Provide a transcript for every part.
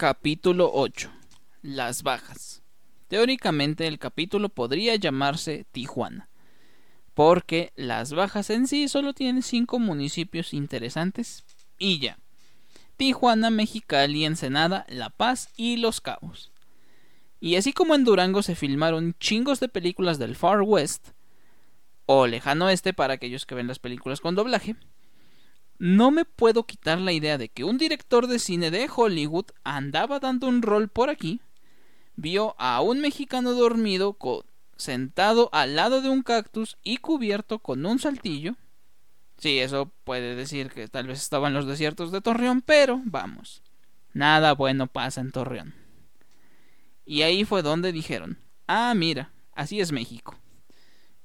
Capítulo 8. Las bajas. Teóricamente el capítulo podría llamarse Tijuana, porque las bajas en sí solo tienen cinco municipios interesantes y ya. Tijuana, Mexicali, Ensenada, La Paz y Los Cabos. Y así como en Durango se filmaron chingos de películas del Far West, o Lejano Oeste para aquellos que ven las películas con doblaje, no me puedo quitar la idea de que un director de cine de Hollywood andaba dando un rol por aquí, vio a un mexicano dormido sentado al lado de un cactus y cubierto con un saltillo. Sí, eso puede decir que tal vez estaba en los desiertos de Torreón, pero vamos, nada bueno pasa en Torreón. Y ahí fue donde dijeron, ah, mira, así es México.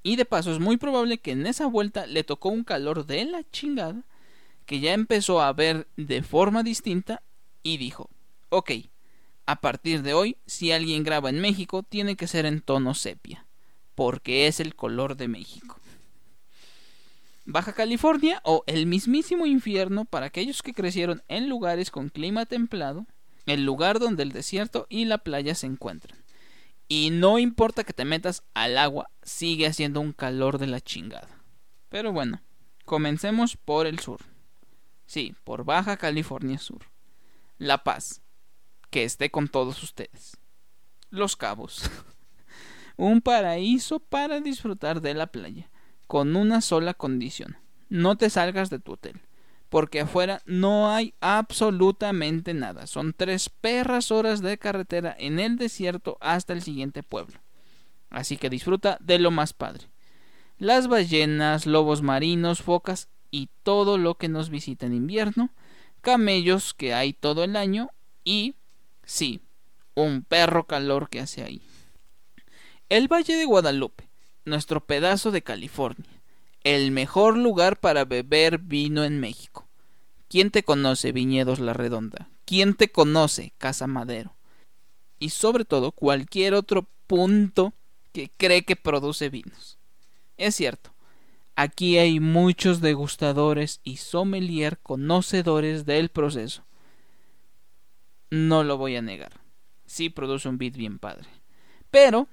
Y de paso es muy probable que en esa vuelta le tocó un calor de la chingada que ya empezó a ver de forma distinta y dijo, ok, a partir de hoy, si alguien graba en México, tiene que ser en tono sepia, porque es el color de México. Baja California o el mismísimo infierno para aquellos que crecieron en lugares con clima templado, el lugar donde el desierto y la playa se encuentran. Y no importa que te metas al agua, sigue haciendo un calor de la chingada. Pero bueno, comencemos por el sur. Sí, por Baja California Sur. La Paz. Que esté con todos ustedes. Los Cabos. Un paraíso para disfrutar de la playa, con una sola condición. No te salgas de tu hotel, porque afuera no hay absolutamente nada. Son tres perras horas de carretera en el desierto hasta el siguiente pueblo. Así que disfruta de lo más padre. Las ballenas, lobos marinos, focas y todo lo que nos visita en invierno, camellos que hay todo el año y, sí, un perro calor que hace ahí. El Valle de Guadalupe, nuestro pedazo de California, el mejor lugar para beber vino en México. ¿Quién te conoce Viñedos La Redonda? ¿Quién te conoce Casa Madero? Y sobre todo cualquier otro punto que cree que produce vinos. Es cierto, Aquí hay muchos degustadores y sommelier conocedores del proceso. No lo voy a negar. Sí produce un beat bien padre. Pero,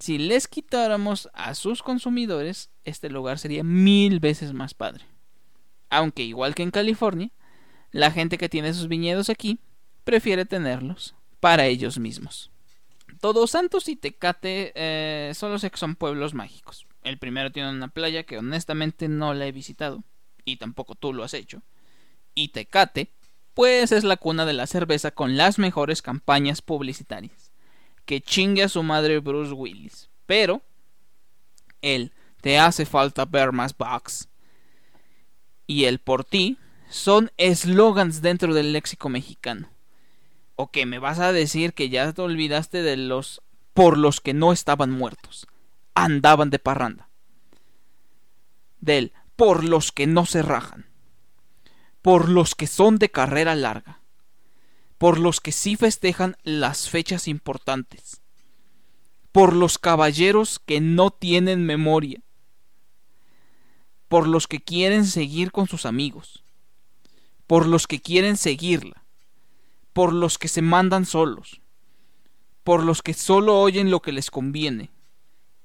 si les quitáramos a sus consumidores, este lugar sería mil veces más padre. Aunque igual que en California, la gente que tiene sus viñedos aquí prefiere tenerlos para ellos mismos. Todos Santos y Tecate eh, son los son pueblos mágicos. El primero tiene una playa que honestamente no la he visitado, y tampoco tú lo has hecho. Y Tecate, pues es la cuna de la cerveza con las mejores campañas publicitarias. Que chingue a su madre Bruce Willis. Pero, él, te hace falta ver más box. Y el por ti son eslogans dentro del léxico mexicano. ¿O que me vas a decir que ya te olvidaste de los por los que no estaban muertos? Andaban de parranda. Del por los que no se rajan. Por los que son de carrera larga. Por los que sí festejan las fechas importantes. Por los caballeros que no tienen memoria. Por los que quieren seguir con sus amigos. Por los que quieren seguirla. Por los que se mandan solos. Por los que solo oyen lo que les conviene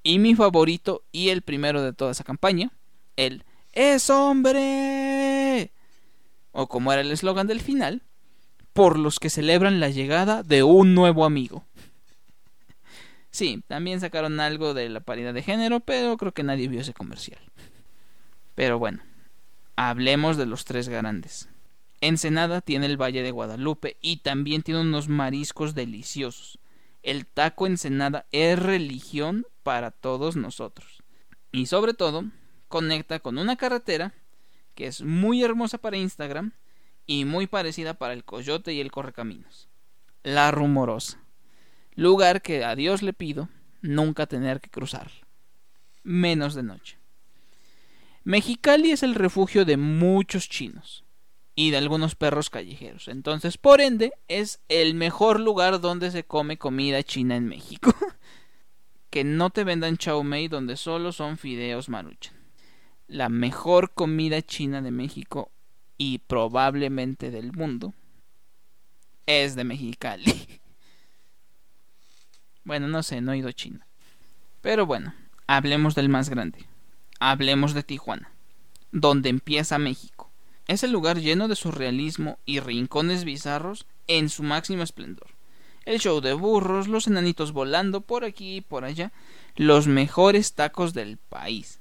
y mi favorito y el primero de toda esa campaña, el ¡Es hombre! O como era el eslogan del final, por los que celebran la llegada de un nuevo amigo. Sí, también sacaron algo de la paridad de género, pero creo que nadie vio ese comercial. Pero bueno, hablemos de los tres grandes. Ensenada tiene el Valle de Guadalupe y también tiene unos mariscos deliciosos. El taco Ensenada es religión para todos nosotros. Y sobre todo, conecta con una carretera que es muy hermosa para Instagram y muy parecida para el coyote y el correcaminos. La rumorosa. Lugar que a Dios le pido nunca tener que cruzar. Menos de noche. Mexicali es el refugio de muchos chinos y de algunos perros callejeros. Entonces, por ende, es el mejor lugar donde se come comida china en México. que no te vendan chow mein donde solo son fideos maruchan. La mejor comida china de México y probablemente del mundo es de Mexicali. bueno, no sé, no he ido a China. Pero bueno, hablemos del más grande. Hablemos de Tijuana, donde empieza México. Es el lugar lleno de surrealismo y rincones bizarros en su máximo esplendor. El show de burros, los enanitos volando por aquí y por allá, los mejores tacos del país.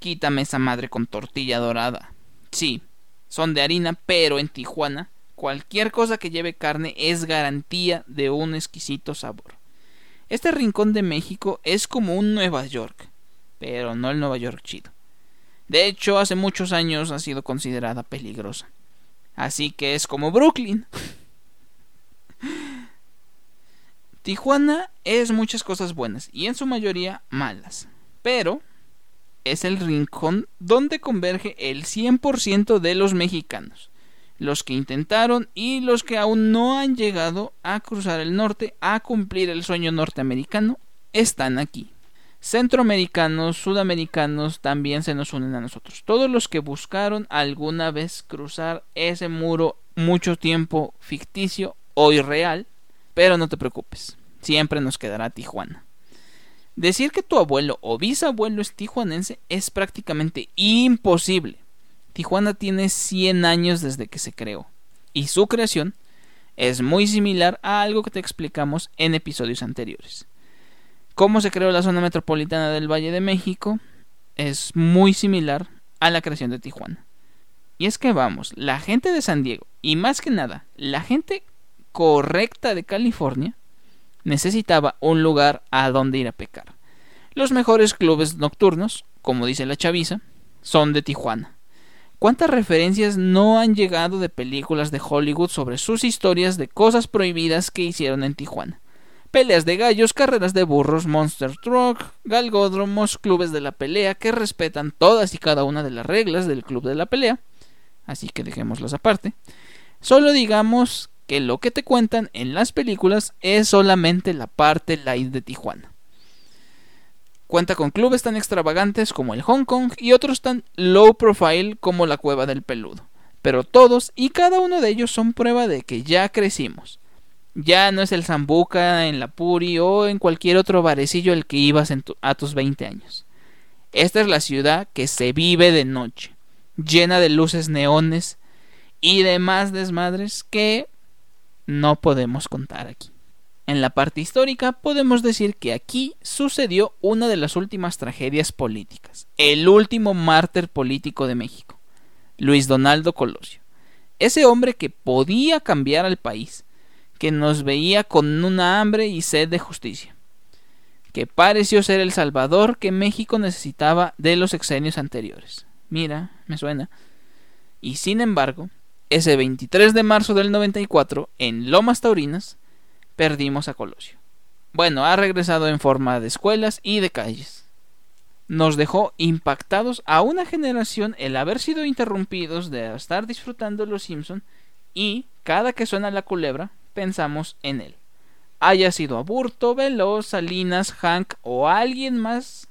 Quítame esa madre con tortilla dorada. Sí, son de harina, pero en Tijuana cualquier cosa que lleve carne es garantía de un exquisito sabor. Este rincón de México es como un Nueva York, pero no el Nueva York chido. De hecho, hace muchos años ha sido considerada peligrosa. Así que es como Brooklyn. Tijuana es muchas cosas buenas y en su mayoría malas, pero es el rincón donde converge el 100% de los mexicanos, los que intentaron y los que aún no han llegado a cruzar el norte a cumplir el sueño norteamericano están aquí. Centroamericanos, sudamericanos también se nos unen a nosotros. Todos los que buscaron alguna vez cruzar ese muro mucho tiempo ficticio o irreal, pero no te preocupes, siempre nos quedará Tijuana. Decir que tu abuelo o bisabuelo es tijuanense es prácticamente imposible. Tijuana tiene 100 años desde que se creó, y su creación es muy similar a algo que te explicamos en episodios anteriores. Cómo se creó la zona metropolitana del Valle de México es muy similar a la creación de Tijuana. Y es que vamos, la gente de San Diego, y más que nada, la gente correcta de California, necesitaba un lugar a donde ir a pecar. Los mejores clubes nocturnos, como dice la chaviza, son de Tijuana. ¿Cuántas referencias no han llegado de películas de Hollywood sobre sus historias de cosas prohibidas que hicieron en Tijuana? Peleas de gallos, carreras de burros, monster truck, galgódromos, clubes de la pelea que respetan todas y cada una de las reglas del club de la pelea. Así que dejémoslas aparte. Solo digamos que lo que te cuentan en las películas es solamente la parte light de Tijuana. Cuenta con clubes tan extravagantes como el Hong Kong y otros tan low profile como la Cueva del Peludo. Pero todos y cada uno de ellos son prueba de que ya crecimos. Ya no es el Zambuca en la Puri o en cualquier otro barecillo al que ibas a tus 20 años. Esta es la ciudad que se vive de noche, llena de luces neones y demás desmadres que no podemos contar aquí. En la parte histórica podemos decir que aquí sucedió una de las últimas tragedias políticas, el último mártir político de México, Luis Donaldo Colosio. Ese hombre que podía cambiar al país, que nos veía con una hambre y sed de justicia, que pareció ser el salvador que México necesitaba de los exenios anteriores. Mira, me suena. Y sin embargo, ese 23 de marzo del 94, en Lomas Taurinas, perdimos a Colosio. Bueno, ha regresado en forma de escuelas y de calles. Nos dejó impactados a una generación el haber sido interrumpidos de estar disfrutando los Simpson y cada que suena la culebra pensamos en él. Haya sido Aburto, Veloz, Salinas, Hank o alguien más,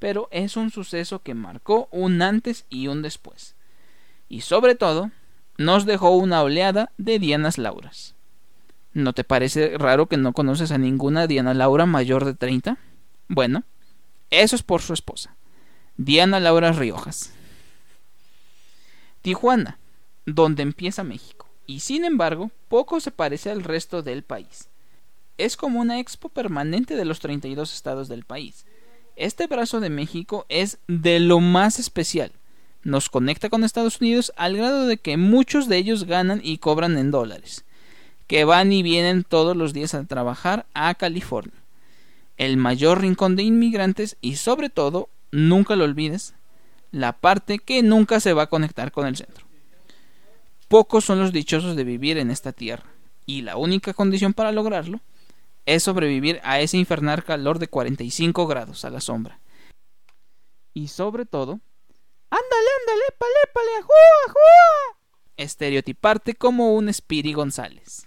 pero es un suceso que marcó un antes y un después. Y sobre todo, nos dejó una oleada de Dianas Lauras. ¿No te parece raro que no conoces a ninguna Diana Laura mayor de 30? Bueno, eso es por su esposa, Diana Laura Riojas. Tijuana, donde empieza México, y sin embargo, poco se parece al resto del país. Es como una expo permanente de los 32 estados del país. Este brazo de México es de lo más especial, nos conecta con Estados Unidos al grado de que muchos de ellos ganan y cobran en dólares, que van y vienen todos los días a trabajar a California, el mayor rincón de inmigrantes y sobre todo, nunca lo olvides, la parte que nunca se va a conectar con el centro. Pocos son los dichosos de vivir en esta tierra, y la única condición para lograrlo es sobrevivir a ese infernal calor de 45 grados a la sombra. Y sobre todo, Ándale, ándale, pale, pale, ajúa, ajúa. Estereotiparte como un Spiri González.